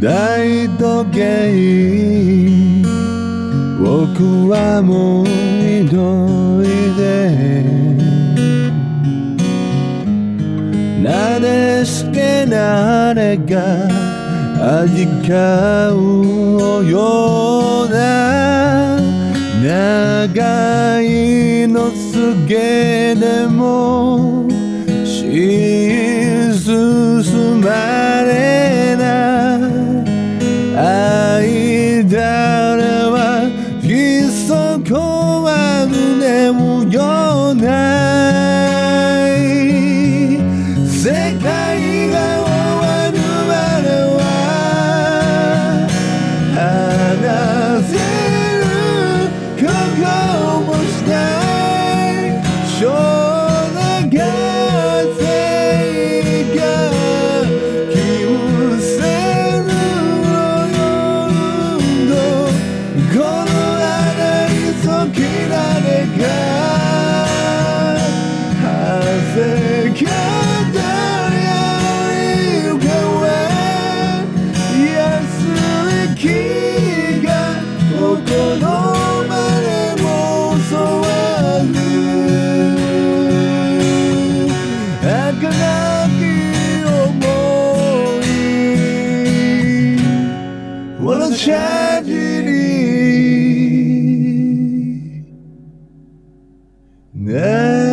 大時計。僕はもう祈いで。なですけなれが味かうような。長いのすげでも。Yeah.